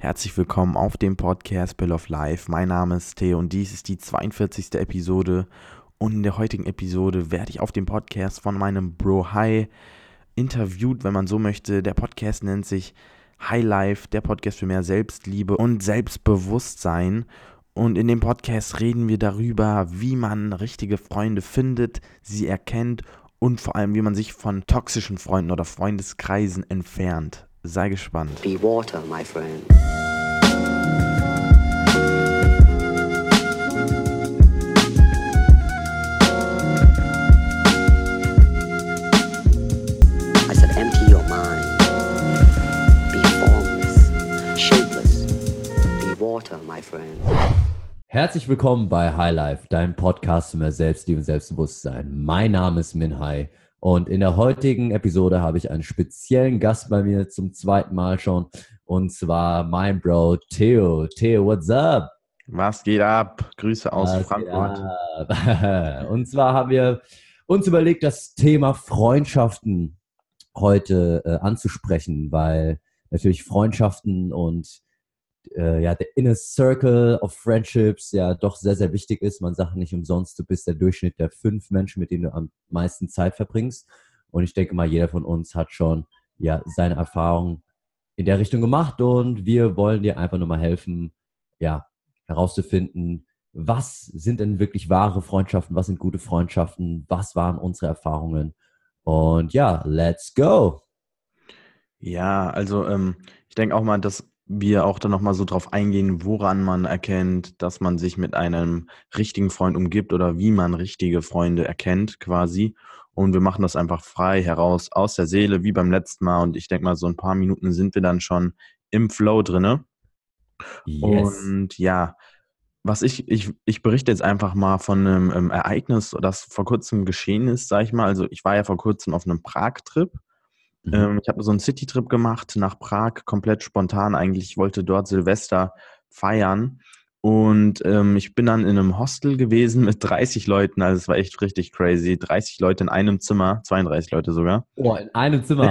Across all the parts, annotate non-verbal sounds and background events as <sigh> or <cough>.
Herzlich willkommen auf dem Podcast Bill of Life. Mein Name ist Theo und dies ist die 42. Episode. Und in der heutigen Episode werde ich auf dem Podcast von meinem Bro High interviewt, wenn man so möchte. Der Podcast nennt sich High Life, der Podcast für mehr Selbstliebe und Selbstbewusstsein. Und in dem Podcast reden wir darüber, wie man richtige Freunde findet, sie erkennt und vor allem, wie man sich von toxischen Freunden oder Freundeskreisen entfernt. Sei gespannt. Be water, my friend. I said, empty your mind. Be formless, shapeless. Be water, my friend. Herzlich willkommen bei High Life, deinem Podcast zu mehr Selbstliebe und Selbstbewusstsein. Mein Name ist Min Hai und in der heutigen Episode habe ich einen speziellen Gast bei mir zum zweiten Mal schon und zwar mein Bro Theo. Theo, what's up? Was geht ab? Grüße aus Was Frankfurt. <laughs> Und zwar haben wir uns überlegt, das Thema Freundschaften heute äh, anzusprechen, weil natürlich Freundschaften und äh, ja, der Inner Circle of Friendships ja doch sehr, sehr wichtig ist. Man sagt nicht umsonst, du bist der Durchschnitt der fünf Menschen, mit denen du am meisten Zeit verbringst. Und ich denke mal, jeder von uns hat schon ja seine Erfahrungen in der Richtung gemacht und wir wollen dir einfach nur mal helfen, ja, herauszufinden, was sind denn wirklich wahre Freundschaften, was sind gute Freundschaften, was waren unsere Erfahrungen. Und ja, let's go. Ja, also ähm, ich denke auch mal, dass wir auch dann nochmal so drauf eingehen, woran man erkennt, dass man sich mit einem richtigen Freund umgibt oder wie man richtige Freunde erkennt quasi. Und wir machen das einfach frei heraus aus der Seele, wie beim letzten Mal. Und ich denke mal, so ein paar Minuten sind wir dann schon im Flow drinne. Yes. Und ja, was ich, ich, ich berichte jetzt einfach mal von einem ähm, Ereignis, das vor kurzem geschehen ist, sag ich mal. Also ich war ja vor kurzem auf einem Prag-Trip. Mhm. Ähm, ich habe so einen City-Trip gemacht nach Prag, komplett spontan eigentlich. Ich wollte dort Silvester feiern. Und ähm, ich bin dann in einem Hostel gewesen mit 30 Leuten. Also es war echt richtig crazy. 30 Leute in einem Zimmer, 32 Leute sogar. Oh, in einem Zimmer.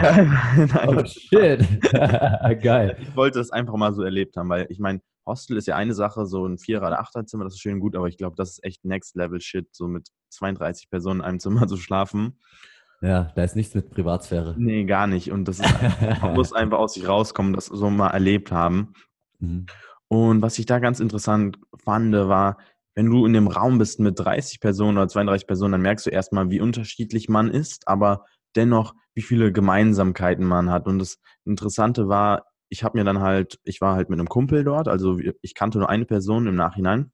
in einem Oh shit. <laughs> Geil. ich wollte es einfach mal so erlebt haben, weil ich meine, Hostel ist ja eine Sache, so ein Vierer- oder Achterzimmer, das ist schön gut, aber ich glaube, das ist echt Next Level Shit, so mit 32 Personen in einem Zimmer <laughs> zu schlafen. Ja, da ist nichts mit Privatsphäre. Nee, gar nicht. Und das ist, <laughs> man muss einfach aus sich rauskommen, das so mal erlebt haben. Mhm. Und was ich da ganz interessant fand, war, wenn du in dem Raum bist mit 30 Personen oder 32 Personen, dann merkst du erstmal, wie unterschiedlich man ist, aber dennoch, wie viele Gemeinsamkeiten man hat. Und das Interessante war, ich habe mir dann halt, ich war halt mit einem Kumpel dort, also ich kannte nur eine Person im Nachhinein.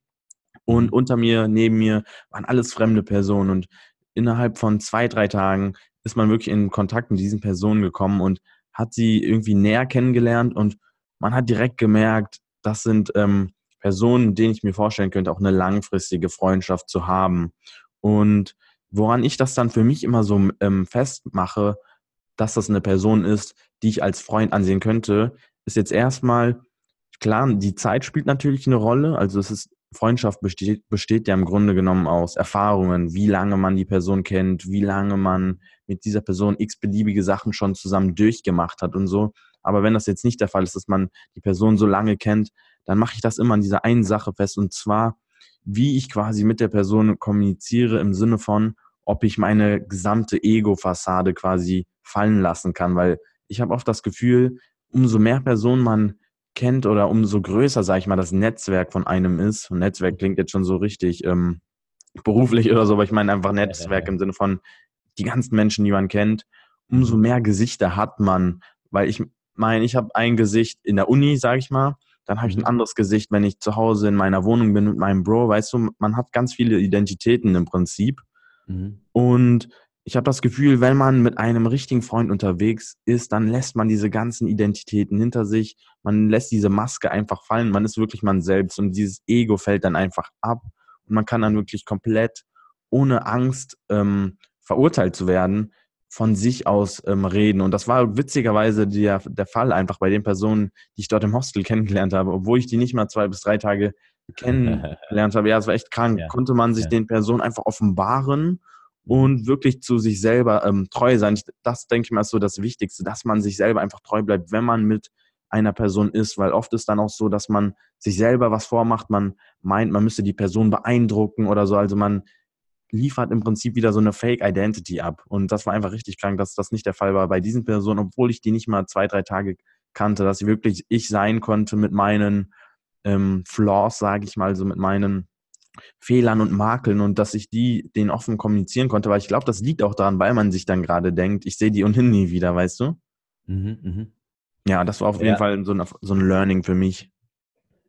Und unter mir, neben mir waren alles fremde Personen. Und innerhalb von zwei, drei Tagen ist man wirklich in Kontakt mit diesen Personen gekommen und hat sie irgendwie näher kennengelernt. Und man hat direkt gemerkt, das sind ähm, Personen, denen ich mir vorstellen könnte, auch eine langfristige Freundschaft zu haben. Und woran ich das dann für mich immer so ähm, festmache, dass das eine Person ist, die ich als Freund ansehen könnte, ist jetzt erstmal, klar, die Zeit spielt natürlich eine Rolle. Also es ist, Freundschaft besteht, besteht ja im Grunde genommen aus Erfahrungen, wie lange man die Person kennt, wie lange man mit dieser Person x-beliebige Sachen schon zusammen durchgemacht hat und so. Aber wenn das jetzt nicht der Fall ist, dass man die Person so lange kennt, dann mache ich das immer an dieser einen Sache fest und zwar, wie ich quasi mit der Person kommuniziere im Sinne von, ob ich meine gesamte Ego-Fassade quasi fallen lassen kann, weil ich habe oft das Gefühl, umso mehr Personen man kennt oder umso größer, sage ich mal, das Netzwerk von einem ist. Und Netzwerk klingt jetzt schon so richtig ähm, beruflich oder so, aber ich meine einfach Netzwerk im Sinne von die ganzen Menschen, die man kennt, umso mehr Gesichter hat man, weil ich meine, ich habe ein Gesicht in der Uni, sage ich mal, dann habe ich ein Mhm. anderes Gesicht, wenn ich zu Hause in meiner Wohnung bin mit meinem Bro, weißt du, man hat ganz viele Identitäten im Prinzip. Mhm. Und ich habe das Gefühl, wenn man mit einem richtigen Freund unterwegs ist, dann lässt man diese ganzen Identitäten hinter sich. Man lässt diese Maske einfach fallen. Man ist wirklich man selbst und dieses Ego fällt dann einfach ab. Und man kann dann wirklich komplett ohne Angst ähm, verurteilt zu werden, von sich aus ähm, reden. Und das war witzigerweise der, der Fall einfach bei den Personen, die ich dort im Hostel <laughs> kennengelernt habe, obwohl ich die nicht mal zwei bis drei Tage <laughs> kennengelernt habe. Ja, es war echt krank. Ja. Konnte man sich Ja. den Personen einfach offenbaren und wirklich zu sich selber ähm, treu sein. Das denke ich mal ist so das Wichtigste, dass man sich selber einfach treu bleibt, wenn man mit einer Person ist, weil oft ist dann auch so, dass man sich selber was vormacht, man meint, man müsste die Person beeindrucken oder so, also man liefert im Prinzip wieder so eine Fake Identity ab. Und das war einfach richtig krank, dass das nicht der Fall war bei diesen Personen, obwohl ich die nicht mal zwei, drei Tage kannte, dass ich wirklich ich sein konnte mit meinen ähm, Flaws, sage ich mal, so mit meinen Fehlern und Makeln und dass ich die den offen kommunizieren konnte, weil ich glaube, das liegt auch daran, weil man sich dann gerade denkt, ich sehe die ohnehin nie wieder, weißt du? Mhm, mh. Ja, das war auf ja. jeden Fall so, eine, so ein Learning für mich.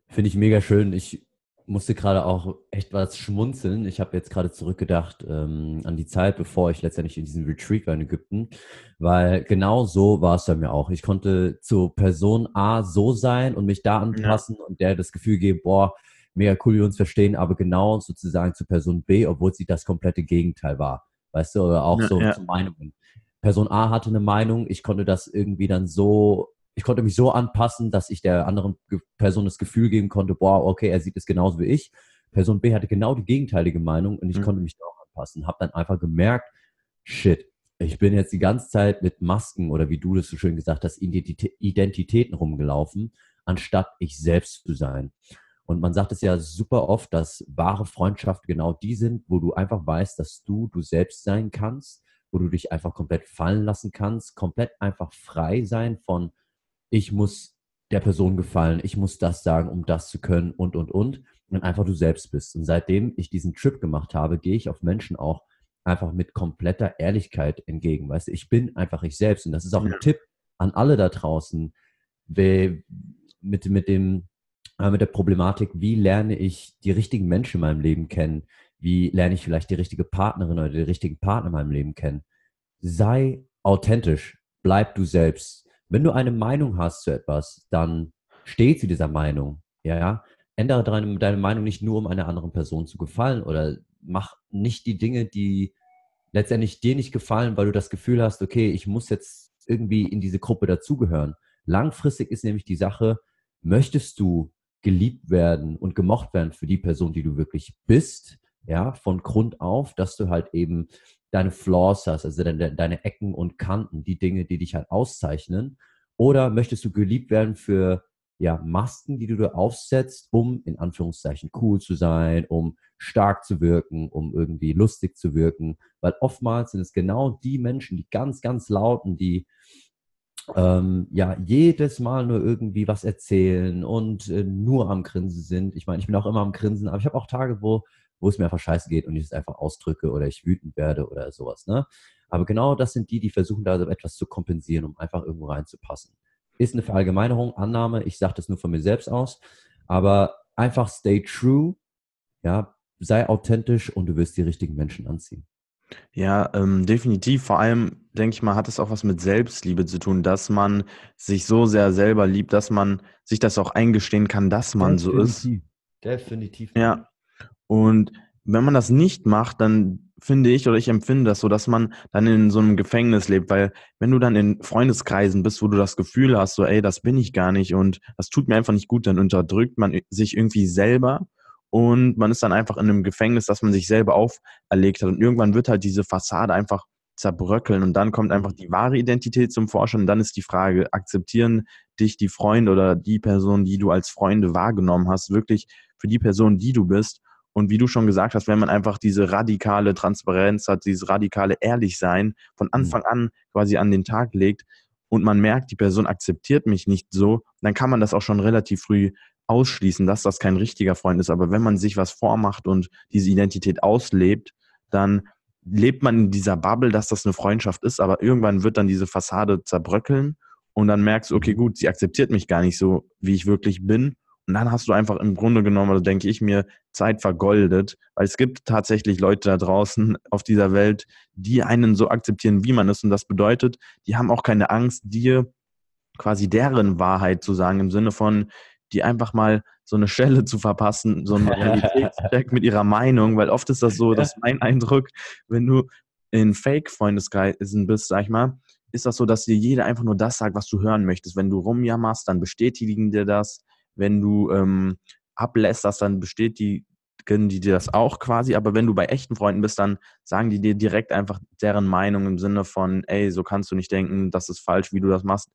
Finde ich mega schön. Ich musste gerade auch echt was schmunzeln. Ich habe jetzt gerade zurückgedacht ähm, an die Zeit, bevor ich letztendlich in diesem Retreat war in Ägypten, weil genau so war es bei mir auch. Ich konnte zu Person A so sein und mich da anpassen ja. und der das Gefühl geben, boah, mega cool, wie wir uns verstehen, aber genau sozusagen zu Person B, obwohl sie das komplette Gegenteil war. Weißt du, oder auch ja, so ja. zu Meinungen. Person A hatte eine Meinung, ich konnte das irgendwie dann so, ich konnte mich so anpassen, dass ich der anderen Person das Gefühl geben konnte, boah, okay, er sieht es genauso wie ich. Person B hatte genau die gegenteilige Meinung und ich mhm. konnte mich da auch anpassen. Hab dann einfach gemerkt, shit, ich bin jetzt die ganze Zeit mit Masken oder wie du das so schön gesagt hast, Identitäten rumgelaufen, anstatt ich selbst zu sein. Und man sagt es ja super oft, dass wahre Freundschaften genau die sind, wo du einfach weißt, dass du du selbst sein kannst, wo du dich einfach komplett fallen lassen kannst, komplett einfach frei sein von, ich muss der Person gefallen, ich muss das sagen, um das zu können und, und, und. Und einfach du selbst bist. Und seitdem ich diesen Trip gemacht habe, gehe ich auf Menschen auch einfach mit kompletter Ehrlichkeit entgegen. Weißt du, ich bin einfach ich selbst. Und das ist auch ein Tipp an alle da draußen, mit, mit dem mit der Problematik, wie lerne ich die richtigen Menschen in meinem Leben kennen? Wie lerne ich vielleicht die richtige Partnerin oder den richtigen Partner in meinem Leben kennen? Sei authentisch, bleib du selbst. Wenn du eine Meinung hast zu etwas, dann steh zu dieser Meinung. Ja, ändere deine, deine Meinung nicht nur, um einer anderen Person zu gefallen oder mach nicht die Dinge, die letztendlich dir nicht gefallen, weil du das Gefühl hast, okay, ich muss jetzt irgendwie in diese Gruppe dazugehören. Langfristig ist nämlich die Sache, möchtest du geliebt werden und gemocht werden für die Person, die du wirklich bist, ja, von Grund auf, dass du halt eben deine Flaws hast, also deine, deine Ecken und Kanten, die Dinge, die dich halt auszeichnen, oder möchtest du geliebt werden für ja, Masken, die du da aufsetzt, um in Anführungszeichen cool zu sein, um stark zu wirken, um irgendwie lustig zu wirken. Weil oftmals sind es genau die Menschen, die ganz, ganz lauten, die ähm, ja jedes Mal nur irgendwie was erzählen und äh, nur am Grinsen sind. Ich meine, ich bin auch immer am Grinsen, aber ich habe auch Tage, wo, wo es mir einfach scheiße geht und ich es einfach ausdrücke oder ich wütend werde oder sowas. Ne? Aber genau das sind die, die versuchen da so etwas zu kompensieren, um einfach irgendwo reinzupassen. Ist eine Verallgemeinerung, Annahme, ich sage das nur von mir selbst aus, aber einfach stay true, ja, sei authentisch und du wirst die richtigen Menschen anziehen. Ja, ähm, definitiv. Vor allem, denke ich mal, hat es auch was mit Selbstliebe zu tun, dass man sich so sehr selber liebt, dass man sich das auch eingestehen kann, dass man so ist. Definitiv. Ja. Und wenn man das nicht macht, dann finde ich oder ich empfinde das so, dass man dann in so einem Gefängnis lebt, weil wenn du dann in Freundeskreisen bist, wo du das Gefühl hast, so, ey, das bin ich gar nicht und das tut mir einfach nicht gut, dann unterdrückt man sich irgendwie selber und man ist dann einfach in einem Gefängnis, das man sich selber auferlegt hat. Und irgendwann wird halt diese Fassade einfach zerbröckeln und dann kommt einfach die wahre Identität zum Vorschein. Und dann ist die Frage, akzeptieren dich die Freunde oder die Person, die du als Freunde wahrgenommen hast, wirklich für die Person, die du bist? Und wie du schon gesagt hast, wenn man einfach diese radikale Transparenz hat, dieses radikale Ehrlichsein von mhm. Anfang an quasi an den Tag legt und man merkt, die Person akzeptiert mich nicht so, dann kann man das auch schon relativ früh ausschließen, dass das kein richtiger Freund ist. Aber wenn man sich was vormacht und diese Identität auslebt, dann lebt man in dieser Bubble, dass das eine Freundschaft ist, aber irgendwann wird dann diese Fassade zerbröckeln und dann merkst du, okay, gut, sie akzeptiert mich gar nicht so, wie ich wirklich bin. Und dann hast du einfach im Grunde genommen, also denke ich mir, Zeit vergoldet, weil es gibt tatsächlich Leute da draußen <laughs> auf dieser Welt, die einen so akzeptieren, wie man ist. Und das bedeutet, die haben auch keine Angst, dir quasi deren Wahrheit zu sagen, im Sinne von, die einfach mal so eine Stelle zu verpassen, so einen <laughs> Realitätscheck mit ihrer Meinung, weil oft ist das so, dass mein Eindruck, wenn du in Fake-Freundeskreisen bist, sag ich mal, ist das so, dass dir jeder einfach nur das sagt, was du hören möchtest. Wenn du rumjammerst, dann bestätigen dir das. Wenn du ähm, ablässt, dann bestätigen die dir das auch quasi. Aber wenn du bei echten Freunden bist, dann sagen die dir direkt einfach deren Meinung im Sinne von, ey, so kannst du nicht denken, das ist falsch, wie du das machst.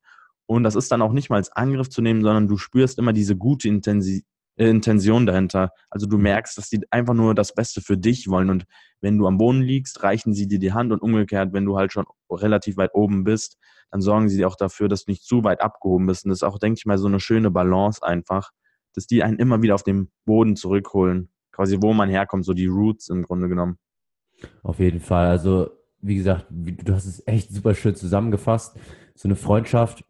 Und das ist dann auch nicht mal als Angriff zu nehmen, sondern du spürst immer diese gute Intensi äh, Intention dahinter. Also du merkst, dass die einfach nur das Beste für dich wollen. Und wenn du am Boden liegst, reichen sie dir die Hand und umgekehrt, wenn du halt schon relativ weit oben bist, dann sorgen sie auch dafür, dass du nicht zu weit abgehoben bist. Und das ist auch, denke ich mal, so eine schöne Balance einfach, dass die einen immer wieder auf den Boden zurückholen. Quasi, wo man herkommt, so die Roots im Grunde genommen. Auf jeden Fall. Also, wie gesagt, du hast es echt super schön zusammengefasst. So eine Freundschaft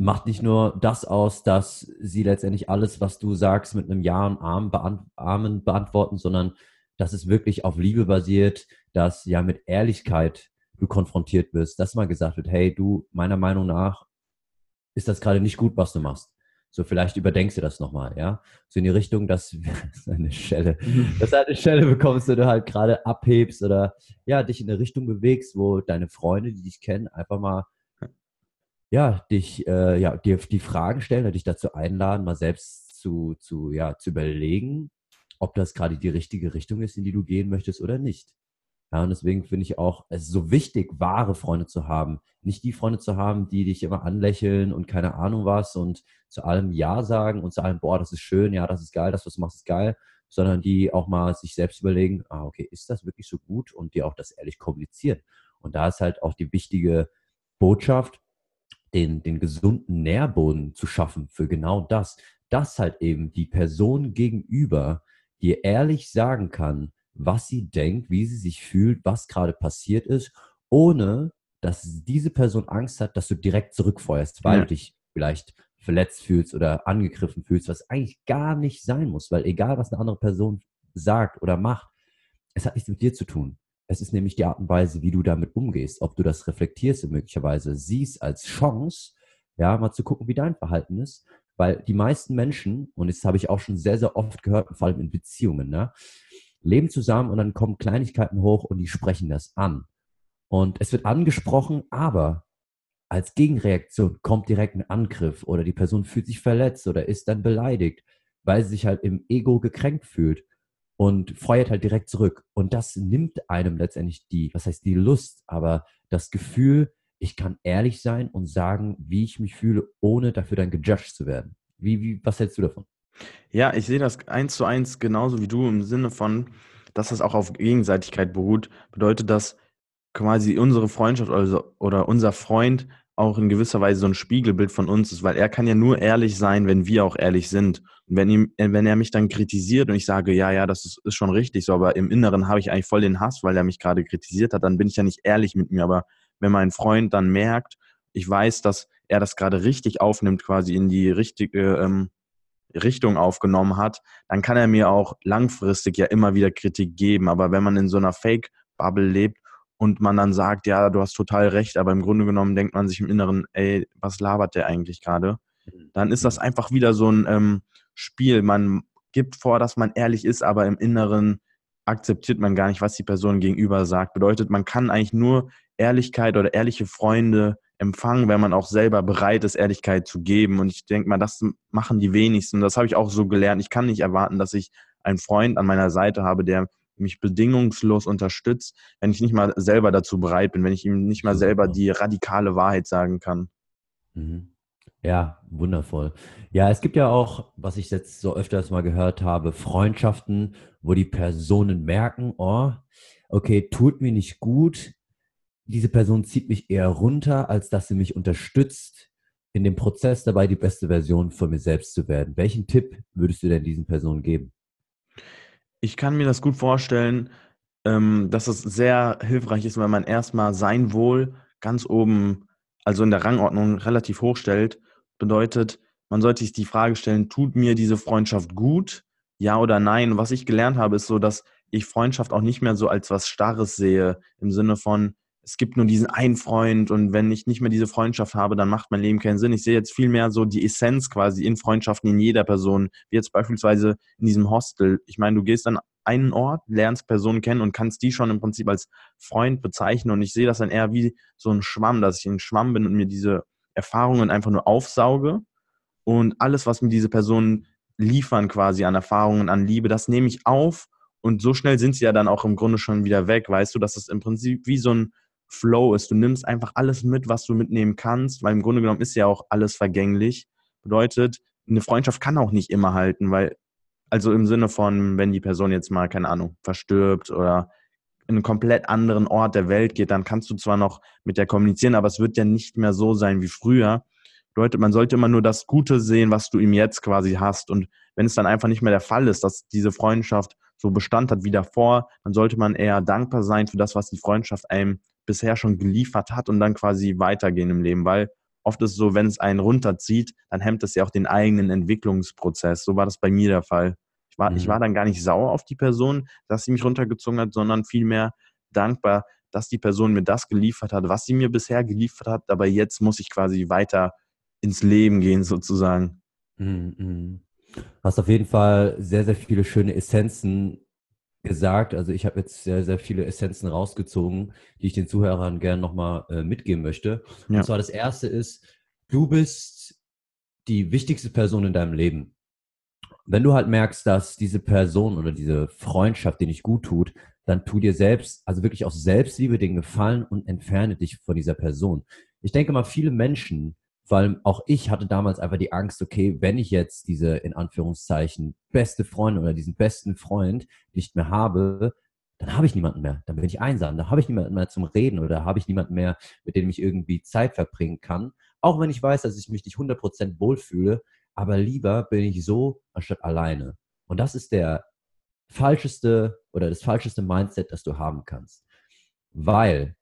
macht nicht nur das aus, dass sie letztendlich alles, was du sagst, mit einem Ja und Amen beantworten, sondern dass es wirklich auf Liebe basiert, dass ja mit Ehrlichkeit du konfrontiert wirst, dass mal gesagt wird, hey, du, meiner Meinung nach ist das gerade nicht gut, was du machst. So, vielleicht überdenkst du das nochmal, ja? So in die Richtung, dass <laughs> eine Schelle, dass du halt eine Schelle bekommst, wo du halt gerade abhebst oder ja, dich in eine Richtung bewegst, wo deine Freunde, die dich kennen, einfach mal ja, dich, äh, ja, dir die Fragen stellen, dich dazu einladen, mal selbst zu, zu, ja, zu überlegen, ob das gerade die richtige Richtung ist, in die du gehen möchtest oder nicht. Ja, und deswegen finde ich auch, es ist so wichtig, wahre Freunde zu haben. Nicht die Freunde zu haben, die dich immer anlächeln und keine Ahnung was und zu allem Ja sagen und zu allem, boah, das ist schön, ja, das ist geil, das, was du machst, ist geil, sondern die auch mal sich selbst überlegen, ah, okay, ist das wirklich so gut und die auch das ehrlich kommunizieren. Und da ist halt auch die wichtige Botschaft, den, den gesunden Nährboden zu schaffen für genau das, dass halt eben die Person gegenüber dir ehrlich sagen kann, was sie denkt, wie sie sich fühlt, was gerade passiert ist, ohne dass diese Person Angst hat, dass du direkt zurückfeuerst, weil ja. du dich vielleicht verletzt fühlst oder angegriffen fühlst, was eigentlich gar nicht sein muss, weil egal, was eine andere Person sagt oder macht, es hat nichts mit dir zu tun. Es ist nämlich die Art und Weise, wie du damit umgehst, ob du das reflektierst und möglicherweise siehst als Chance, ja, mal zu gucken, wie dein Verhalten ist. Weil die meisten Menschen, und das habe ich auch schon sehr, sehr oft gehört, vor allem in Beziehungen, ne, leben zusammen und dann kommen Kleinigkeiten hoch und die sprechen das an. Und es wird angesprochen, aber als Gegenreaktion kommt direkt ein Angriff oder die Person fühlt sich verletzt oder ist dann beleidigt, weil sie sich halt im Ego gekränkt fühlt und feuert halt direkt zurück. Und das nimmt einem letztendlich die, was heißt die Lust, aber das Gefühl, ich kann ehrlich sein und sagen, wie ich mich fühle, ohne dafür dann gejudged zu werden. Wie, wie, was hältst du davon? Ja, ich sehe das eins zu eins genauso wie du im Sinne von, dass das auch auf Gegenseitigkeit beruht. Bedeutet das quasi unsere Freundschaft also, oder unser Freund auch in gewisser Weise so ein Spiegelbild von uns ist, weil er kann ja nur ehrlich sein, wenn wir auch ehrlich sind. Und wenn, ihm, äh, wenn er mich dann kritisiert und ich sage, ja, ja, das ist, ist schon richtig so, aber im Inneren habe ich eigentlich voll den Hass, weil er mich gerade kritisiert hat, dann bin ich ja nicht ehrlich mit mir. Aber wenn mein Freund dann merkt, ich weiß, dass er das gerade richtig aufnimmt, quasi in die richtige ähm, Richtung aufgenommen hat, dann kann er mir auch langfristig ja immer wieder Kritik geben. Aber wenn man in so einer Fake-Bubble lebt und man dann sagt, ja, du hast total recht, aber im Grunde genommen denkt man sich im Inneren, ey, was labert der eigentlich gerade? Mhm. Dann ist das mhm. einfach wieder so ein ähm, Spiel. Man gibt vor, dass man ehrlich ist, aber im Inneren akzeptiert man gar nicht, was die Person gegenüber sagt. Bedeutet, man kann eigentlich nur Ehrlichkeit oder ehrliche Freunde empfangen, wenn man auch selber bereit ist, Ehrlichkeit zu geben. Und ich denke mal, das machen die wenigsten. Das habe ich auch so gelernt. Ich kann nicht erwarten, dass ich einen Freund an meiner Seite habe, der mich bedingungslos unterstützt, wenn ich nicht mal selber dazu bereit bin, wenn ich ihm nicht mal selber die radikale Wahrheit sagen kann. Mhm. Ja, wundervoll. Ja, es gibt ja auch, was ich jetzt so öfters mal gehört habe, Freundschaften, wo die Personen merken, oh, okay, tut mir nicht gut. Diese Person zieht mich eher runter, als dass sie mich unterstützt, in dem Prozess dabei die beste Version von mir selbst zu werden. Welchen Tipp würdest du denn diesen Personen geben? Ich kann mir das gut vorstellen, ähm, dass es sehr hilfreich ist, wenn man erstmal sein Wohl ganz oben, also in der Rangordnung relativ hoch stellt. Bedeutet, man sollte sich die Frage stellen, tut mir diese Freundschaft gut? Ja oder nein? was ich gelernt habe, ist so, dass ich Freundschaft auch nicht mehr so als was Starres sehe, im Sinne von, es gibt nur diesen einen Freund und wenn ich nicht mehr diese Freundschaft habe, dann macht mein Leben keinen Sinn. Ich sehe jetzt viel mehr so die Essenz quasi in Freundschaften in jeder Person, wie jetzt beispielsweise in diesem Hostel. Ich meine, du gehst an einen Ort, lernst Personen kennen und kannst die schon im Prinzip als Freund bezeichnen und ich sehe das dann eher wie so ein Schwamm, dass ich ein Schwamm bin und mir diese Erfahrungen einfach nur aufsauge und alles, was mir diese Personen liefern quasi an Erfahrungen, an Liebe, das nehme ich auf und so schnell sind sie ja dann auch im Grunde schon wieder weg, weißt du, dass es im Prinzip wie so ein Flow ist. Du nimmst einfach alles mit, was du mitnehmen kannst, weil im Grunde genommen ist ja auch alles vergänglich. Bedeutet, eine Freundschaft kann auch nicht immer halten, weil, also im Sinne von, wenn die Person jetzt mal, keine Ahnung, verstirbt oder in einen komplett anderen Ort der Welt geht, dann kannst du zwar noch mit der kommunizieren, aber es wird ja nicht mehr so sein wie früher. Bedeutet, man sollte immer nur das Gute sehen, was du ihm jetzt quasi hast. Und wenn es dann einfach nicht mehr der Fall ist, dass diese Freundschaft so Bestand hat wie davor, dann sollte man eher dankbar sein für das, was die Freundschaft einem bisher schon geliefert hat und dann quasi weitergehen im Leben, weil oft ist es so, wenn es einen runterzieht, dann hemmt es ja auch den eigenen Entwicklungsprozess. So war das bei mir der Fall. Ich war, mhm. ich war dann gar nicht sauer auf die Person, dass sie mich runtergezogen hat, sondern vielmehr dankbar, dass die Person mir das geliefert hat, was sie mir bisher geliefert hat, aber jetzt muss ich quasi weiter ins Leben gehen sozusagen. Mhm. mhm. Hast auf jeden Fall sehr, sehr viele schöne Essenzen gesagt. Also ich habe jetzt sehr, sehr viele Essenzen rausgezogen, die ich den Zuhörern gerne nochmal äh, mitgeben möchte. Ja. Und zwar das erste ist, du bist die wichtigste Person in deinem Leben. Wenn du halt merkst, dass diese Person oder diese Freundschaft dir nicht gut tut, dann tu dir selbst, also wirklich aus Selbstliebe den Gefallen und entferne dich von dieser Person. Ich denke mal, viele Menschen allem auch ich hatte damals einfach die Angst, okay, wenn ich jetzt diese in Anführungszeichen beste Freundin oder diesen besten Freund nicht mehr habe, dann habe ich niemanden mehr. Dann bin ich einsam. Dann habe ich niemanden mehr zum Reden oder habe ich niemanden mehr, mit dem ich irgendwie Zeit verbringen kann. Auch wenn ich weiß, dass ich mich nicht 100% wohlfühle, aber lieber bin ich so anstatt alleine. Und das ist der falscheste oder das falscheste Mindset, das du haben kannst. Weil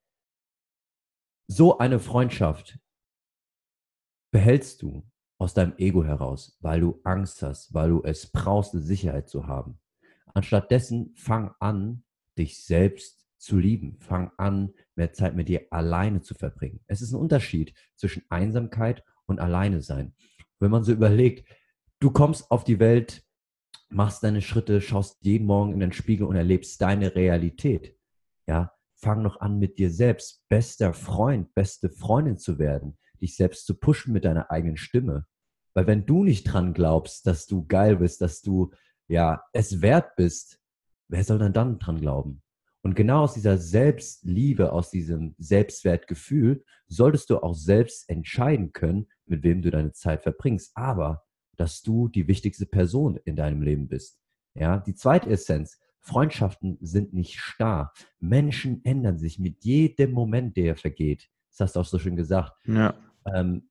so eine Freundschaft behältst du aus deinem Ego heraus, weil du Angst hast, weil du es brauchst, eine Sicherheit zu haben. Anstattdessen fang an, dich selbst zu lieben. Fang an, mehr Zeit mit dir alleine zu verbringen. Es ist ein Unterschied zwischen Einsamkeit und Alleine sein. Wenn man so überlegt, du kommst auf die Welt, machst deine Schritte, schaust jeden Morgen in den Spiegel und erlebst deine Realität. Ja, fang noch an, mit dir selbst bester Freund, beste Freundin zu werden dich selbst zu pushen mit deiner eigenen Stimme. Weil wenn du nicht dran glaubst, dass du geil bist, dass du ja es wert bist, wer soll dann dann dran glauben? Und genau aus dieser Selbstliebe, aus diesem Selbstwertgefühl, solltest du auch selbst entscheiden können, mit wem du deine Zeit verbringst. Aber, dass du die wichtigste Person in deinem Leben bist. Ja, die zweite Essenz. Freundschaften sind nicht starr. Menschen ändern sich mit jedem Moment, der vergeht. Das hast du auch so schön gesagt. Ja ähm,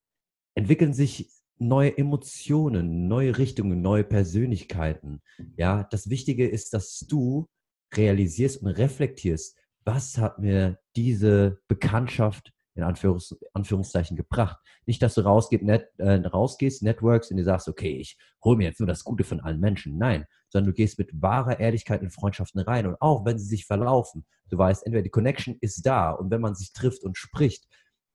entwickeln sich neue Emotionen, neue Richtungen, neue Persönlichkeiten. Ja, das Wichtige ist, dass du realisierst und reflektierst, was hat mir diese Bekanntschaft in Anführungs Anführungszeichen gebracht. Nicht, dass du rausgeht, net, äh, rausgehst, Networks und dir sagst, okay, ich hole mir jetzt nur das Gute von allen Menschen. Nein, sondern du gehst mit wahrer Ehrlichkeit in Freundschaften rein. Und auch wenn sie sich verlaufen, du weißt, entweder die Connection ist da und wenn man sich trifft und spricht,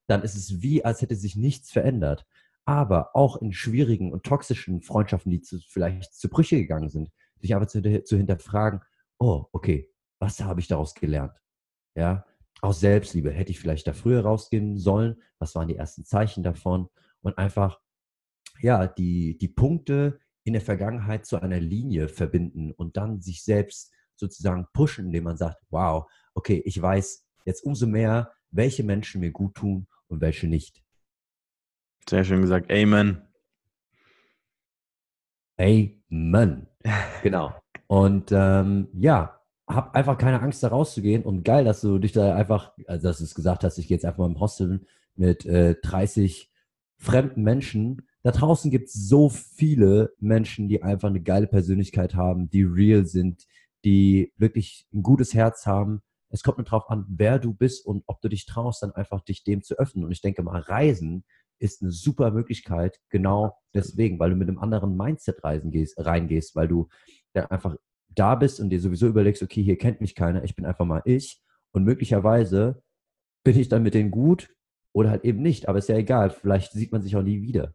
dann ist es wie, als hätte sich nichts verändert. Aber auch in schwierigen und toxischen Freundschaften, die zu, vielleicht zu Brüche gegangen sind, sich einfach zu, zu hinterfragen, oh, okay, was habe ich daraus gelernt? Ja, aus Selbstliebe hätte ich vielleicht da früher rausgehen sollen. Was waren die ersten Zeichen davon? Und einfach, ja, die, die Punkte in der Vergangenheit zu einer Linie verbinden und dann sich selbst sozusagen pushen, indem man sagt, wow, okay, ich weiß jetzt umso mehr, welche Menschen mir gut tun und welche nicht. Sehr schön gesagt. Amen. Amen. <laughs> Genau. Und ähm, ja, hab einfach keine Angst, da rauszugehen. Und geil, dass du dich da einfach, also dass du es gesagt hast, ich gehe jetzt einfach mal im Hostel mit äh, 30 fremden Menschen. Da draußen gibt es so viele Menschen, die einfach eine geile Persönlichkeit haben, die real sind, die wirklich ein gutes Herz haben es kommt nur darauf an, wer du bist und ob du dich traust, dann einfach dich dem zu öffnen. Und ich denke mal, Reisen ist eine super Möglichkeit, genau deswegen, weil du mit einem anderen Mindset reisen gehst, reingehst, weil du dann einfach da bist und dir sowieso überlegst, okay, hier kennt mich keiner, ich bin einfach mal ich. Und möglicherweise bin ich dann mit denen gut oder halt eben nicht. Aber ist ja egal, vielleicht sieht man sich auch nie wieder.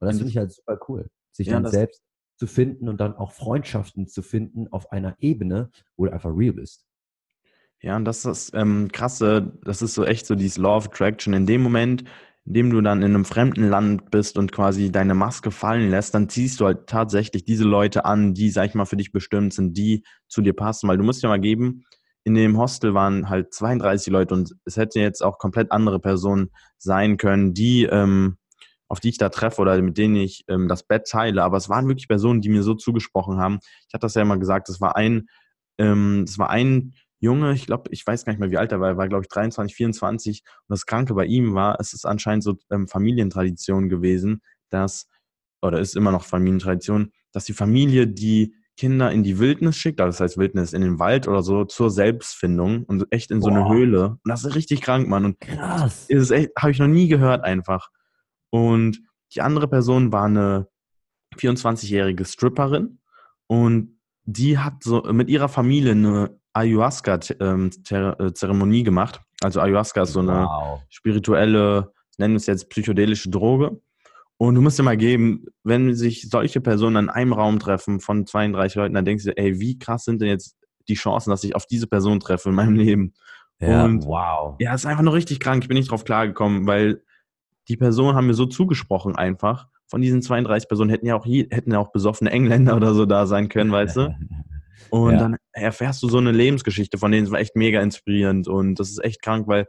Und das finde ich halt super cool, sich ja, dann selbst zu finden und dann auch Freundschaften zu finden auf einer Ebene, wo du einfach real bist. Ja, und das ist ähm, krasse, das ist so echt so dieses Law of Attraction. In dem Moment, in dem du dann in einem fremden Land bist und quasi deine Maske fallen lässt, dann ziehst du halt tatsächlich diese Leute an, die, sag ich mal, für dich bestimmt sind, die zu dir passen. Weil du musst ja mal geben, in dem Hostel waren halt 32 Leute und es hätten jetzt auch komplett andere Personen sein können, die, ähm, auf die ich da treffe oder mit denen ich ähm, das Bett teile. Aber es waren wirklich Personen, die mir so zugesprochen haben. Ich hatte das ja immer gesagt, das war ein, ähm, das war ein Junge, ich glaube, ich weiß gar nicht mehr, wie alt er war, er war, glaube ich, 23, 24. Und das Kranke bei ihm war, es ist anscheinend so ähm, Familientradition gewesen, dass, oder ist immer noch Familientradition, dass die Familie die Kinder in die Wildnis schickt, also das heißt Wildnis in den Wald oder so, zur Selbstfindung und echt in so eine Höhle. Und das ist richtig krank, Mann. Und Krass. echt, habe ich noch nie gehört einfach. Und die andere Person war eine 24-jährige Stripperin und die hat so mit ihrer Familie eine Ayahuasca-Zeremonie gemacht. Also Ayahuasca ist so eine Wow. spirituelle, nennen wir es jetzt psychedelische Droge. Und du musst dir mal geben, wenn sich solche Personen in einem Raum treffen von 32 Leuten, dann denkst du, ey, wie krass sind denn jetzt die Chancen, dass ich auf diese Person treffe in meinem Leben? Ja, Und- wow. Ja, es ist einfach nur richtig krank. Ich bin nicht drauf klargekommen, weil die Personen haben mir so zugesprochen einfach. Von diesen 32 Personen hätten ja auch, je, hätten ja auch besoffene Engländer <laughs> oder so da sein können, weißt du? <laughs> Und Ja. dann erfährst du so eine Lebensgeschichte von denen, es war echt mega inspirierend und das ist echt krank, weil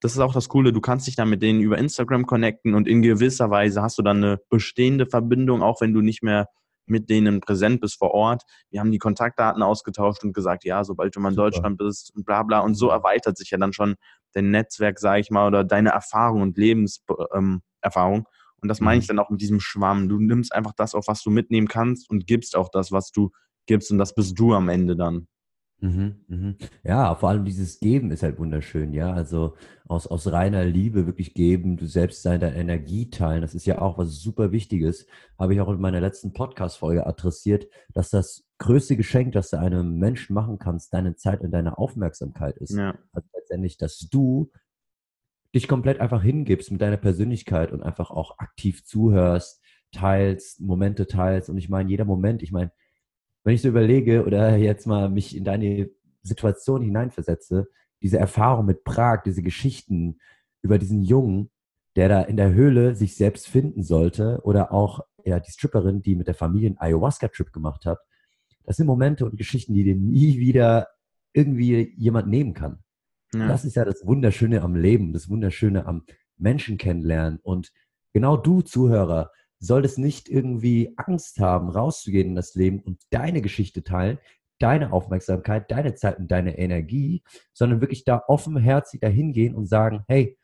das ist auch das Coole, du kannst dich dann mit denen über Instagram connecten und in gewisser Weise hast du dann eine bestehende Verbindung, auch wenn du nicht mehr mit denen präsent bist vor Ort. Wir haben die Kontaktdaten ausgetauscht und gesagt, ja, sobald du mal in Super. Deutschland bist und bla bla. Und so erweitert sich ja dann schon dein Netzwerk, sage ich mal, oder deine Erfahrung und Lebenserfahrung. Ähm, und das meine ich Mhm. dann auch mit diesem Schwamm. Du nimmst einfach das auf, was du mitnehmen kannst und gibst auch das, was du gibst. Und das bist du am Ende dann. Mhm, mhm. Ja, vor allem dieses Geben ist halt wunderschön, ja. Also aus, aus reiner Liebe wirklich geben, du selbst sein, deine Energie teilen, das ist ja auch was super Wichtiges. Habe ich auch in meiner letzten Podcast-Folge adressiert, dass das größte Geschenk, das du einem Menschen machen kannst, deine Zeit und deine Aufmerksamkeit ist. Ja. Also letztendlich, dass du dich komplett einfach hingibst mit deiner Persönlichkeit und einfach auch aktiv zuhörst, teilst, Momente teilst. Und ich meine, jeder Moment, ich meine, wenn ich so überlege oder jetzt mal mich in deine Situation hineinversetze, diese Erfahrung mit Prag, diese Geschichten über diesen Jungen, der da in der Höhle sich selbst finden sollte oder auch ja, die Stripperin, die mit der Familie einen Ayahuasca-Trip gemacht hat, das sind Momente und Geschichten, die dir nie wieder irgendwie jemand nehmen kann. Ja. Das ist ja das Wunderschöne am Leben, das Wunderschöne am Menschen kennenlernen. Und genau du, Zuhörer, solltest nicht irgendwie Angst haben, rauszugehen in das Leben und deine Geschichte teilen, deine Aufmerksamkeit, deine Zeit und deine Energie, sondern wirklich da offenherzig dahin gehen und sagen, hey,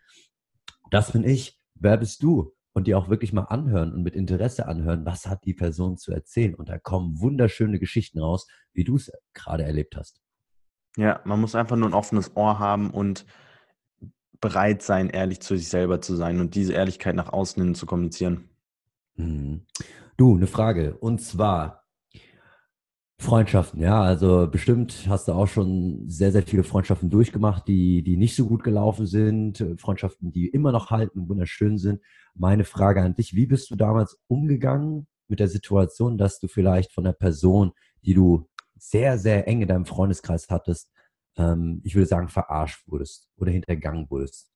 das bin ich, wer bist du? Und dir auch wirklich mal anhören und mit Interesse anhören, was hat die Person zu erzählen. Und da kommen wunderschöne Geschichten raus, wie du es gerade erlebt hast. Ja, man muss einfach nur ein offenes Ohr haben und bereit sein, ehrlich zu sich selber zu sein und diese Ehrlichkeit nach außen hin zu kommunizieren. Mhm. Du, eine Frage. Und zwar Freundschaften, ja. Also bestimmt hast du auch schon sehr, sehr viele Freundschaften durchgemacht, die, die nicht so gut gelaufen sind. äh, Freundschaften, die immer noch halten, wunderschön sind. Meine Frage an dich, wie bist du damals umgegangen mit der Situation, dass du vielleicht von der Person, die du sehr, sehr eng in deinem Freundeskreis hattest, ähm, ich würde sagen, verarscht wurdest oder hintergangen wurdest?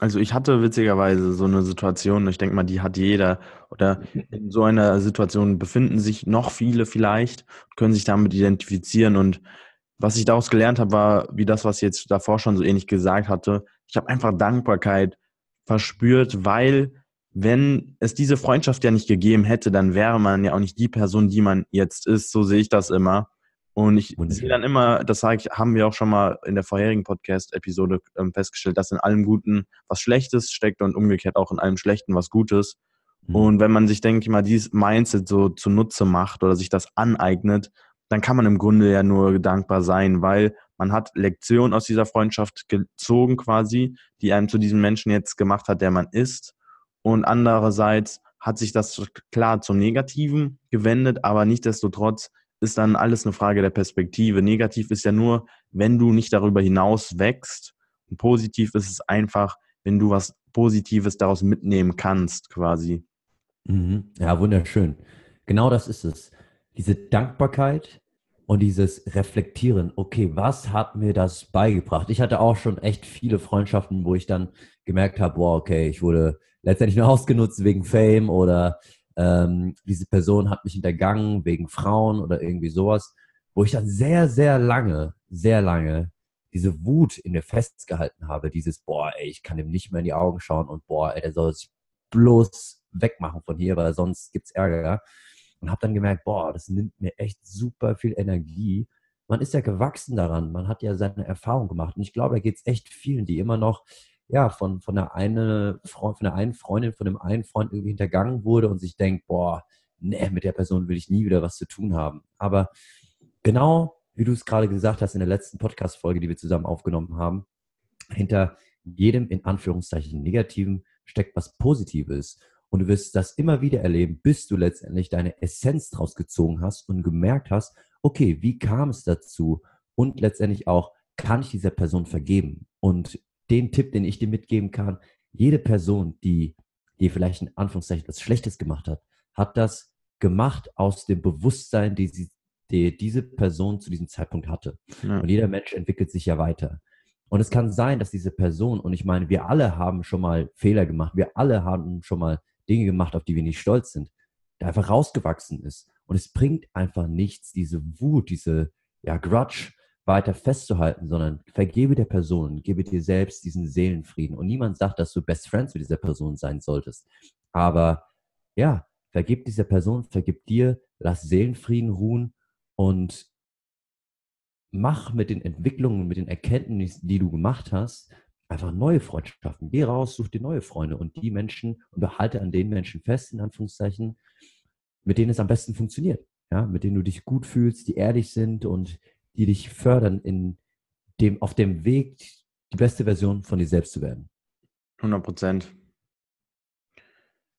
Also ich hatte witzigerweise so eine Situation, ich denke mal, die hat jeder oder in so einer Situation befinden sich noch viele vielleicht, können sich damit identifizieren. Und was ich daraus gelernt habe, war, wie das, was ich jetzt davor schon so ähnlich gesagt hatte, ich habe einfach Dankbarkeit verspürt, weil wenn es diese Freundschaft ja nicht gegeben hätte, dann wäre man ja auch nicht die Person, die man jetzt ist, so sehe ich das immer. Und ich sehe dann immer, das sage ich, haben wir auch schon mal in der vorherigen Podcast-Episode ähm, festgestellt, dass in allem Guten was Schlechtes steckt und umgekehrt auch in allem Schlechten was Gutes. Mhm. Und wenn man sich, denke ich mal, dieses Mindset so zunutze macht oder sich das aneignet, dann kann man im Grunde ja nur dankbar sein, weil man hat Lektionen aus dieser Freundschaft gezogen quasi, die einem zu diesem Menschen jetzt gemacht hat, der man ist. Und andererseits hat sich das klar zum Negativen gewendet, aber nichtsdestotrotz ist dann alles eine Frage der Perspektive. Negativ ist ja nur, wenn du nicht darüber hinaus wächst. Und positiv ist es einfach, wenn du was Positives daraus mitnehmen kannst, quasi. Mhm. Ja, wunderschön. Genau das ist es. Diese Dankbarkeit und dieses Reflektieren. Okay, was hat mir das beigebracht? Ich hatte auch schon echt viele Freundschaften, wo ich dann gemerkt habe, wow, okay, ich wurde letztendlich nur ausgenutzt wegen Fame oder ähm, diese Person hat mich hintergangen wegen Frauen oder irgendwie sowas, wo ich dann sehr, sehr lange, sehr lange diese Wut in mir festgehalten habe, dieses, boah, ey, ich kann ihm nicht mehr in die Augen schauen und boah, ey, der soll sich bloß wegmachen von hier, weil sonst gibt's Ärger. Und habe dann gemerkt, boah, das nimmt mir echt super viel Energie. Man ist ja gewachsen daran, man hat ja seine Erfahrung gemacht. Und ich glaube, da geht's echt vielen, die immer noch ja, von, von, der eine, von der einen Freundin, von dem einen Freund irgendwie hintergangen wurde und sich denkt, boah, nee, mit der Person will ich nie wieder was zu tun haben. Aber genau wie du es gerade gesagt hast in der letzten Podcast-Folge, die wir zusammen aufgenommen haben, hinter jedem in Anführungszeichen Negativen steckt was Positives. Und du wirst das immer wieder erleben, bis du letztendlich deine Essenz draus gezogen hast und gemerkt hast, okay, wie kam es dazu? Und letztendlich auch, kann ich dieser Person vergeben? Und den Tipp, den ich dir mitgeben kann, jede Person, die dir vielleicht in Anführungszeichen was Schlechtes gemacht hat, hat das gemacht aus dem Bewusstsein, die, sie, die diese Person zu diesem Zeitpunkt hatte. Ja. Und jeder Mensch entwickelt sich ja weiter. Und es kann sein, dass diese Person, und ich meine, wir alle haben schon mal Fehler gemacht, wir alle haben schon mal Dinge gemacht, auf die wir nicht stolz sind, der einfach rausgewachsen ist. Und es bringt einfach nichts, diese Wut, diese ja, Grudge weiter festzuhalten, sondern vergebe der Person, gebe dir selbst diesen Seelenfrieden. Und niemand sagt, dass du Best Friends mit dieser Person sein solltest. Aber ja, vergib dieser Person, vergib dir, lass Seelenfrieden ruhen und mach mit den Entwicklungen, mit den Erkenntnissen, die du gemacht hast, einfach neue Freundschaften. Geh raus, such dir neue Freunde und die Menschen und behalte an den Menschen fest, in Anführungszeichen, mit denen es am besten funktioniert. Ja, mit denen du dich gut fühlst, die ehrlich sind und die dich fördern, in dem, auf dem Weg, die beste Version von dir selbst zu werden. 100 Prozent.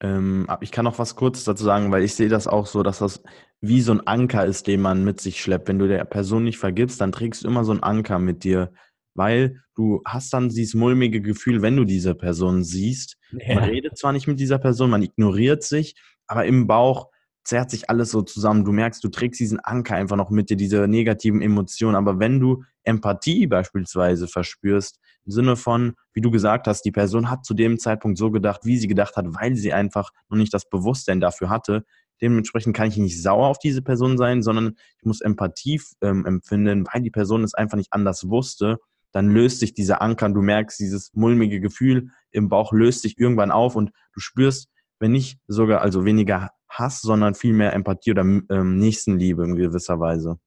Ähm, ich kann noch was kurz dazu sagen, weil ich sehe das auch so, dass das wie so ein Anker ist, den man mit sich schleppt. Wenn du der Person nicht vergibst, dann trägst du immer so einen Anker mit dir, weil du hast dann dieses mulmige Gefühl, wenn du diese Person siehst. Ja. Man redet zwar nicht mit dieser Person, man ignoriert sich, aber im Bauch zerrt sich alles so zusammen. Du merkst, du trägst diesen Anker einfach noch mit dir, diese negativen Emotionen. Aber wenn du Empathie beispielsweise verspürst, im Sinne von, wie du gesagt hast, die Person hat zu dem Zeitpunkt so gedacht, wie sie gedacht hat, weil sie einfach noch nicht das Bewusstsein dafür hatte. Dementsprechend kann ich nicht sauer auf diese Person sein, sondern ich muss Empathie ähm, empfinden, weil die Person es einfach nicht anders wusste. Dann löst sich dieser Anker und du merkst, dieses mulmige Gefühl im Bauch löst sich irgendwann auf und du spürst, wenn nicht sogar, also weniger Hass, sondern viel mehr Empathie oder ähm, Nächstenliebe in gewisser Weise.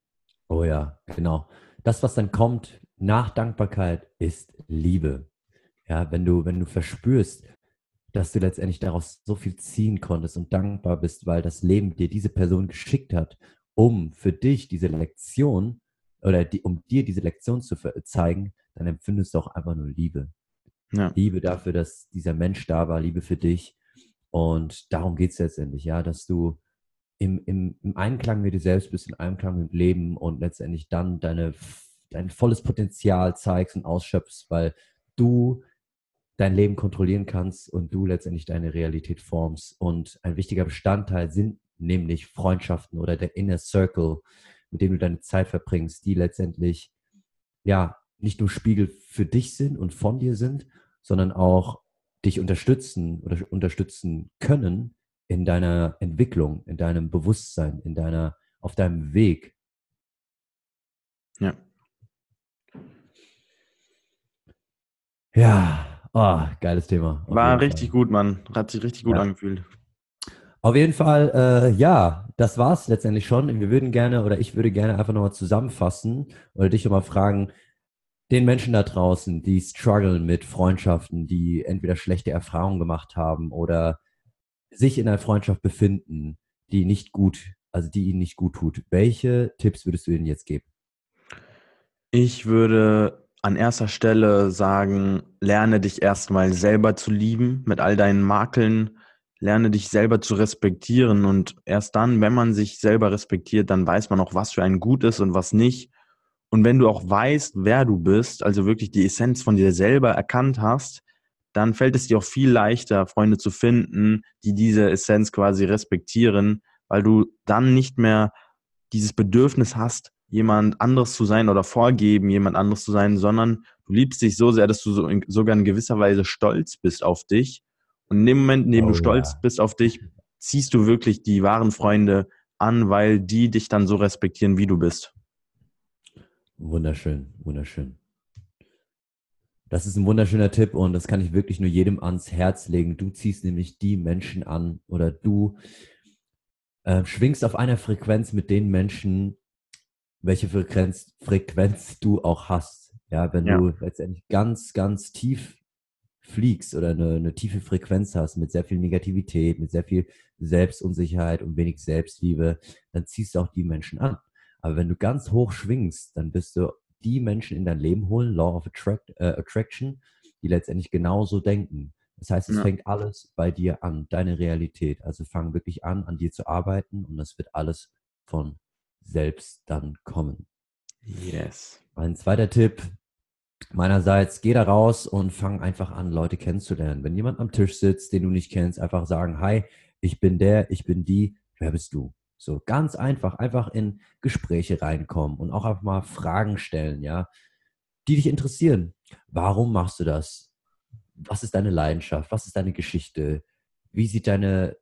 Oh ja, genau. Das, was dann kommt nach Dankbarkeit, ist Liebe. Ja, wenn du, wenn du verspürst, dass du letztendlich daraus so viel ziehen konntest und dankbar bist, weil das Leben dir diese Person geschickt hat, um für dich diese Lektion oder die, um dir diese Lektion zu zeigen, dann empfindest du auch einfach nur Liebe. Ja. Liebe dafür, dass dieser Mensch da war, Liebe für dich und darum geht es letztendlich, ja, dass du im, im, im Einklang mit dir selbst bist, im Einklang mit dem Leben und letztendlich dann deine, dein volles Potenzial zeigst und ausschöpfst, weil du dein Leben kontrollieren kannst und du letztendlich deine Realität formst. Und ein wichtiger Bestandteil sind nämlich Freundschaften oder der Inner Circle, mit dem du deine Zeit verbringst, die letztendlich ja nicht nur Spiegel für dich sind und von dir sind, sondern auch dich unterstützen oder unterstützen können in deiner Entwicklung, in deinem Bewusstsein, in deiner, auf deinem Weg. Ja. Ja, oh, geiles Thema. War richtig gut, Mann. Hat sich richtig gut ja. angefühlt. Auf jeden Fall, äh, ja, das war's letztendlich schon. Wir würden gerne oder ich würde gerne einfach nochmal zusammenfassen oder dich nochmal fragen, den Menschen da draußen, die strugglen mit Freundschaften, die entweder schlechte Erfahrungen gemacht haben oder sich in einer Freundschaft befinden, die nicht gut, also die ihnen nicht gut tut. Welche Tipps würdest du ihnen jetzt geben? Ich würde an erster Stelle sagen, lerne dich erstmal selber zu lieben mit all deinen Makeln, lerne dich selber zu respektieren und erst dann, wenn man sich selber respektiert, dann weiß man auch, was für ein gut ist und was nicht und wenn du auch weißt, wer du bist, also wirklich die Essenz von dir selber erkannt hast, dann fällt es dir auch viel leichter, Freunde zu finden, die diese Essenz quasi respektieren, weil du dann nicht mehr dieses Bedürfnis hast, jemand anderes zu sein oder vorgeben, jemand anderes zu sein, sondern du liebst dich so sehr, dass du so in, sogar in gewisser Weise stolz bist auf dich. Und in dem Moment, in dem oh, du stolz ja. bist auf dich, ziehst du wirklich die wahren Freunde an, weil die dich dann so respektieren, wie du bist. Wunderschön, wunderschön. Das ist ein wunderschöner Tipp und das kann ich wirklich nur jedem ans Herz legen. Du ziehst nämlich die Menschen an oder du äh, schwingst auf einer Frequenz mit den Menschen, welche Frequenz, Frequenz du auch hast. Ja, wenn Ja. du letztendlich ganz, ganz tief fliegst oder eine, eine tiefe Frequenz hast mit sehr viel Negativität, mit sehr viel Selbstunsicherheit und wenig Selbstliebe, dann ziehst du auch die Menschen an. Aber wenn du ganz hoch schwingst, dann bist du die Menschen in dein Leben holen, Law of Attract, äh, Attraction, die letztendlich genauso denken. Das heißt, es Ja. fängt alles bei dir an, deine Realität. Also fang wirklich an, an dir zu arbeiten und das wird alles von selbst dann kommen. Yes. Ein zweiter Tipp meinerseits, geh da raus und fang einfach an, Leute kennenzulernen. Wenn jemand am Tisch sitzt, den du nicht kennst, einfach sagen, hi, ich bin der, ich bin die, wer bist du? So ganz einfach, einfach in Gespräche reinkommen und auch einfach mal Fragen stellen, ja, die dich interessieren. Warum machst du das? Was ist deine Leidenschaft? Was ist deine Geschichte? Wie sieht deine,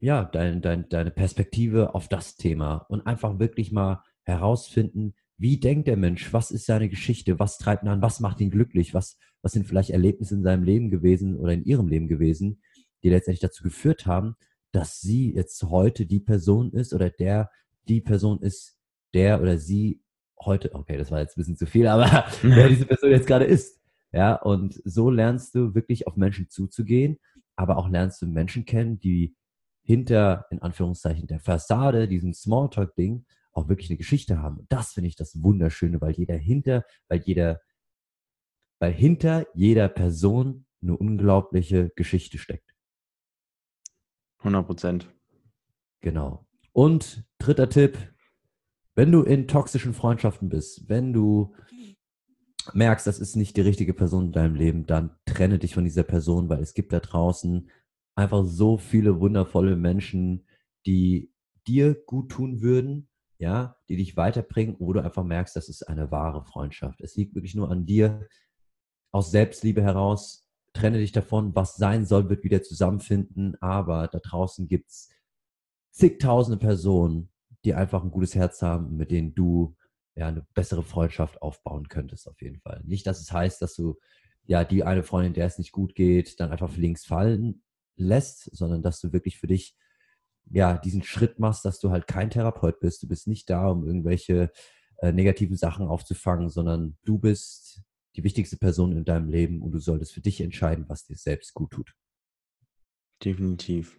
ja, dein, dein, deine Perspektive auf das Thema? Und einfach wirklich mal herausfinden, wie denkt der Mensch? Was ist seine Geschichte? Was treibt ihn an? Was macht ihn glücklich? Was, was sind vielleicht Erlebnisse in seinem Leben gewesen oder in ihrem Leben gewesen, die letztendlich dazu geführt haben, dass sie jetzt heute die Person ist oder der die Person ist, der oder sie heute, okay, das war jetzt ein bisschen zu viel, aber <laughs> wer diese Person jetzt gerade ist. Ja, und so lernst du wirklich auf Menschen zuzugehen, aber auch lernst du Menschen kennen, die hinter, in Anführungszeichen, der Fassade, diesem Smalltalk-Ding, auch wirklich eine Geschichte haben. Und das finde ich das Wunderschöne, weil jeder hinter, weil jeder, weil hinter jeder Person eine unglaubliche Geschichte steckt. 100 Prozent. Genau. Und dritter Tipp, wenn du in toxischen Freundschaften bist, wenn du merkst, das ist nicht die richtige Person in deinem Leben, dann trenne dich von dieser Person, weil es gibt da draußen einfach so viele wundervolle Menschen, die dir gut tun würden, ja, die dich weiterbringen, wo du einfach merkst, das ist eine wahre Freundschaft. Es liegt wirklich nur an dir, aus Selbstliebe heraus, trenne dich davon, was sein soll, wird wieder zusammenfinden, aber da draußen gibt es zigtausende Personen, die einfach ein gutes Herz haben, mit denen du ja eine bessere Freundschaft aufbauen könntest, auf jeden Fall. Nicht, dass es heißt, dass du ja die eine Freundin, der es nicht gut geht, dann einfach links fallen lässt, sondern dass du wirklich für dich ja diesen Schritt machst, dass du halt kein Therapeut bist. Du bist nicht da, um irgendwelche äh, negativen Sachen aufzufangen, sondern du bist die wichtigste Person in deinem Leben und du solltest für dich entscheiden, was dir selbst gut tut. Definitiv.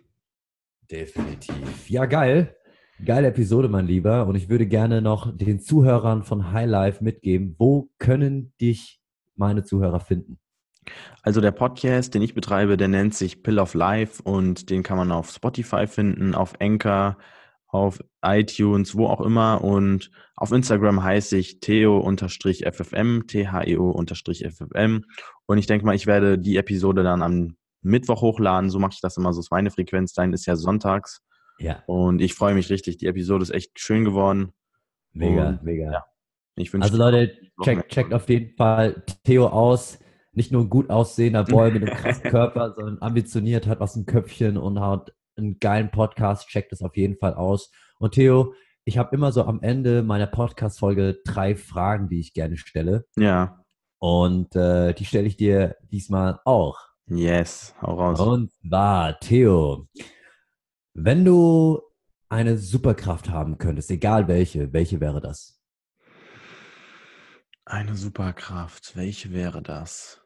Definitiv. Ja, geil. Geile Episode, mein Lieber. Und ich würde gerne noch den Zuhörern von High Life mitgeben, wo können dich meine Zuhörer finden? Also der Podcast, den ich betreibe, der nennt sich Pill of Life und den kann man auf Spotify finden, auf Anchor, auf iTunes, wo auch immer. Und auf Instagram heiße ich theo-ffm, T-H-E-O-ffm. Und ich denke mal, ich werde die Episode dann am Mittwoch hochladen. So mache ich das immer, so ist meine Frequenz. Dein ist ja sonntags. Ja, Und ich freue mich richtig. Die Episode ist echt schön geworden. mega, Und, mega. ja, Ich Also Leute, checkt, checkt auf jeden Fall Theo aus. Nicht nur ein gut aussehender Boy mit einem <laughs> krassen Körper, sondern ambitioniert, hat was im Köpfchen und hat einen geilen Podcast. Checkt es auf jeden Fall aus. Und Theo, ich habe immer so am Ende meiner Podcast-Folge drei Fragen, die ich gerne stelle. Ja, Und äh, die stelle ich dir diesmal auch. yes, hau raus. Und zwar, Theo, wenn du eine Superkraft haben könntest, egal welche, welche wäre das? Eine Superkraft, welche wäre das?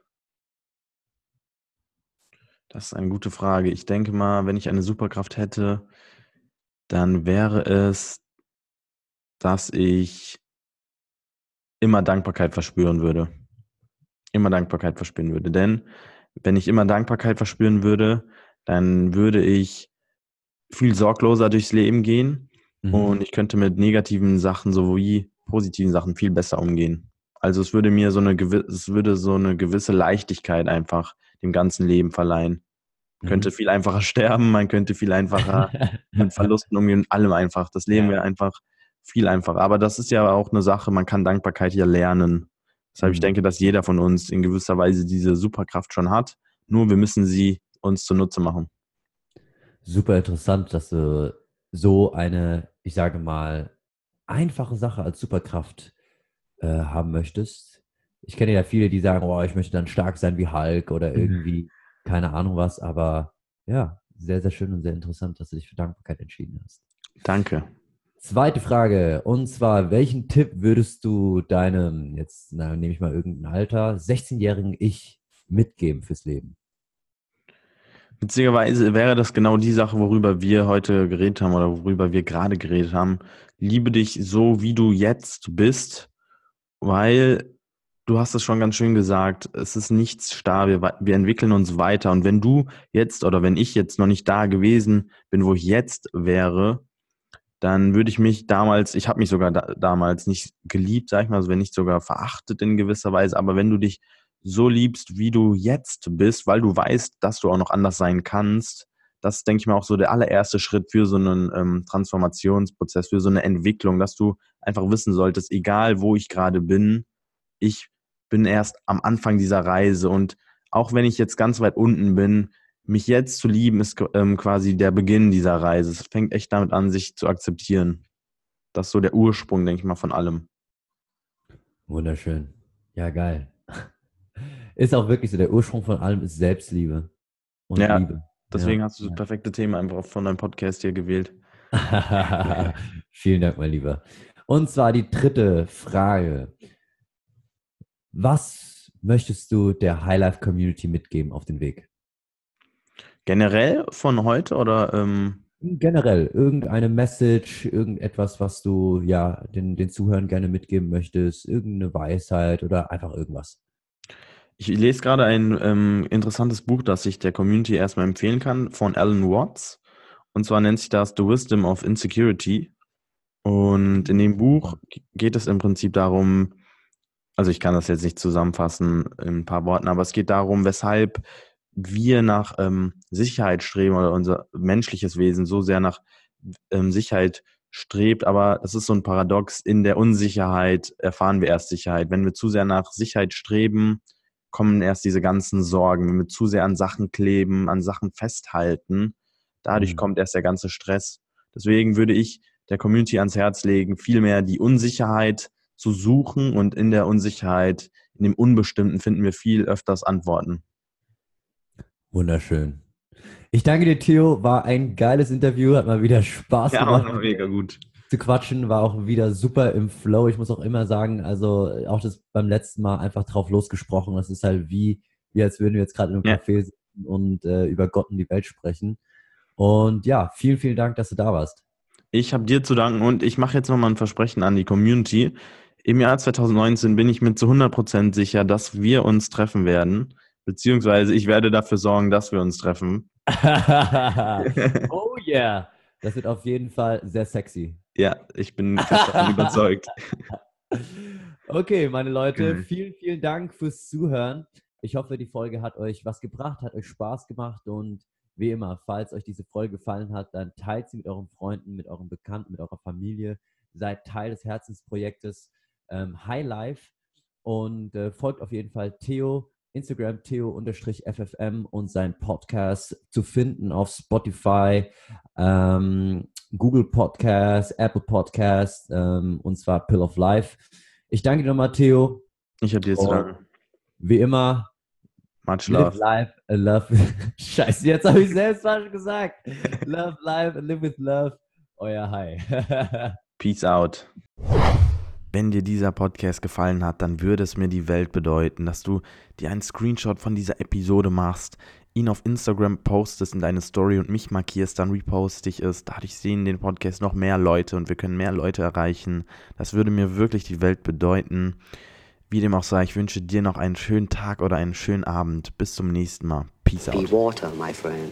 Das ist eine gute Frage. Ich denke mal, wenn ich eine Superkraft hätte, dann wäre es, dass ich immer Dankbarkeit verspüren würde. Immer Dankbarkeit verspüren würde. Denn wenn ich immer Dankbarkeit verspüren würde, dann würde ich viel sorgloser durchs Leben gehen Mhm. und ich könnte mit negativen Sachen sowie positiven Sachen viel besser umgehen. Also es würde mir so eine gewisse, es würde so eine gewisse Leichtigkeit einfach dem ganzen Leben verleihen. Man Mhm. könnte viel einfacher sterben, man könnte viel einfacher <laughs> mit Verlusten umgehen, allem einfach. Das Leben Ja. wäre einfach viel einfacher. Aber das ist ja auch eine Sache, man kann Dankbarkeit ja lernen. Deshalb, ich Mhm. denke, dass jeder von uns in gewisser Weise diese Superkraft schon hat. Nur wir müssen sie uns zunutze machen. Super interessant, dass du so eine, ich sage mal, einfache Sache als Superkraft äh, haben möchtest. Ich kenne ja viele, die sagen, oh, ich möchte dann stark sein wie Hulk oder Mhm. irgendwie, keine Ahnung was, aber ja, sehr, sehr schön und sehr interessant, dass du dich für Dankbarkeit entschieden hast. Danke. Zweite Frage, und zwar, welchen Tipp würdest du deinem, jetzt na, nehme ich mal irgendein Alter, 16-jährigen Ich mitgeben fürs Leben? Witzigerweise wäre das genau die Sache, worüber wir heute geredet haben oder worüber wir gerade geredet haben. Liebe dich so, wie du jetzt bist, weil du hast es schon ganz schön gesagt, es ist nichts starr, wir, wir entwickeln uns weiter. Und wenn du jetzt oder wenn ich jetzt noch nicht da gewesen bin, wo ich jetzt wäre, dann würde ich mich damals, ich habe mich sogar da, damals nicht geliebt, sag ich mal, also wenn nicht sogar verachtet in gewisser Weise, aber wenn du dich so liebst, wie du jetzt bist, weil du weißt, dass du auch noch anders sein kannst, das ist, denke ich mal, auch so der allererste Schritt für so einen ähm, Transformationsprozess, für so eine Entwicklung, dass du einfach wissen solltest, egal wo ich gerade bin, ich bin erst am Anfang dieser Reise und auch wenn ich jetzt ganz weit unten bin, mich jetzt zu lieben, ist ähm, quasi der Beginn dieser Reise. Es fängt echt damit an, sich zu akzeptieren. Das ist so der Ursprung, denke ich mal, von allem. Wunderschön. Ja, geil. <laughs> Ist auch wirklich so, der Ursprung von allem ist Selbstliebe und Ja, Liebe. Deswegen Ja, hast du das perfekte Thema einfach von deinem Podcast hier gewählt. <laughs> Vielen Dank, mein Lieber. Und zwar die dritte Frage. Was möchtest du der Highlife Community mitgeben auf den Weg? Generell von heute oder ähm, Generell, irgendeine Message, irgendetwas, was du ja den, den Zuhörern gerne mitgeben möchtest, irgendeine Weisheit oder einfach irgendwas. ich lese gerade ein ähm, interessantes Buch, das ich der Community erstmal empfehlen kann, von Alan Watts. Und zwar nennt sich das The Wisdom of Insecurity. Und in dem Buch geht es im Prinzip darum, also ich kann das jetzt nicht zusammenfassen in ein paar Worten, aber es geht darum, weshalb wir nach ähm, Sicherheit streben oder unser menschliches Wesen so sehr nach ähm, Sicherheit strebt. Aber es ist so ein Paradox, in der Unsicherheit erfahren wir erst Sicherheit. Wenn wir zu sehr nach Sicherheit streben, kommen erst diese ganzen Sorgen. Wenn wir zu sehr an Sachen kleben, an Sachen festhalten, dadurch Mhm. kommt erst der ganze Stress. Deswegen würde ich der Community ans Herz legen, vielmehr die Unsicherheit zu suchen und in der Unsicherheit, in dem Unbestimmten finden wir viel öfters Antworten. Wunderschön. Ich danke dir, Theo. War ein geiles Interview, hat mal wieder Spaß gemacht. <laughs> mega gut. zu quatschen, war auch wieder super im Flow. Ich muss auch immer sagen, also auch das beim letzten Mal einfach drauf losgesprochen. Das ist halt wie, wie als würden wir jetzt gerade in einem Ja. Café sitzen und äh, über Gott und die Welt sprechen. Und ja, vielen, vielen Dank, dass du da warst. Ich habe dir zu danken und ich mache jetzt nochmal ein Versprechen an die Community. Im Jahr 2019 bin ich mir zu 100% sicher, dass wir uns treffen werden. Beziehungsweise ich werde dafür sorgen, dass wir uns treffen. <laughs> <laughs> oh yeah. Das wird auf jeden Fall sehr sexy. Ja, ich bin davon überzeugt. <laughs> Okay, meine Leute, vielen, vielen Dank fürs Zuhören. Ich hoffe, die Folge hat euch was gebracht, hat euch Spaß gemacht und wie immer, falls euch diese Folge gefallen hat, dann teilt sie mit euren Freunden, mit euren Bekannten, mit eurer Familie. Seid Teil des Herzensprojektes ähm, High Life und äh, folgt auf jeden Fall Theo, Instagram Theo-FFM und sein Podcast zu finden auf Spotify, ähm, Google Podcast, Apple Podcast ähm, und zwar Pill of Life. Ich danke dir nochmal, Theo. Ich habe dir zu Oh. danken. Wie immer, Much live love. life, and love. <laughs> Scheiße, jetzt habe ich selbst falsch gesagt. <laughs> Love life and live with love. Euer Hi. <laughs> Peace out. Wenn dir dieser Podcast gefallen hat, dann würde es mir die Welt bedeuten, dass du dir einen Screenshot von dieser Episode machst, ihn auf Instagram postest in deine Story und mich markierst, dann reposte ich es. Dadurch sehen den Podcast noch mehr Leute und wir können mehr Leute erreichen. Das würde mir wirklich die Welt bedeuten. Wie dem auch sei, ich wünsche dir noch einen schönen Tag oder einen schönen Abend. Bis zum nächsten Mal. Peace Be out. water, my friend.